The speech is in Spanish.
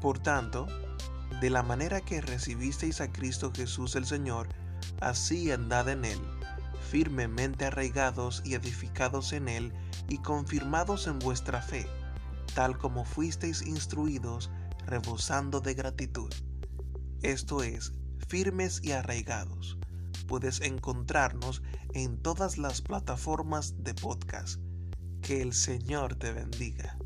Por tanto, de la manera que recibisteis a Cristo Jesús el Señor, así andad en él, firmemente arraigados y edificados en él y confirmados en vuestra fe, tal como fuisteis instruidos, rebosando de gratitud. Esto es, firmes y arraigados. Puedes encontrarnos en todas las plataformas de podcast. Que el Señor te bendiga.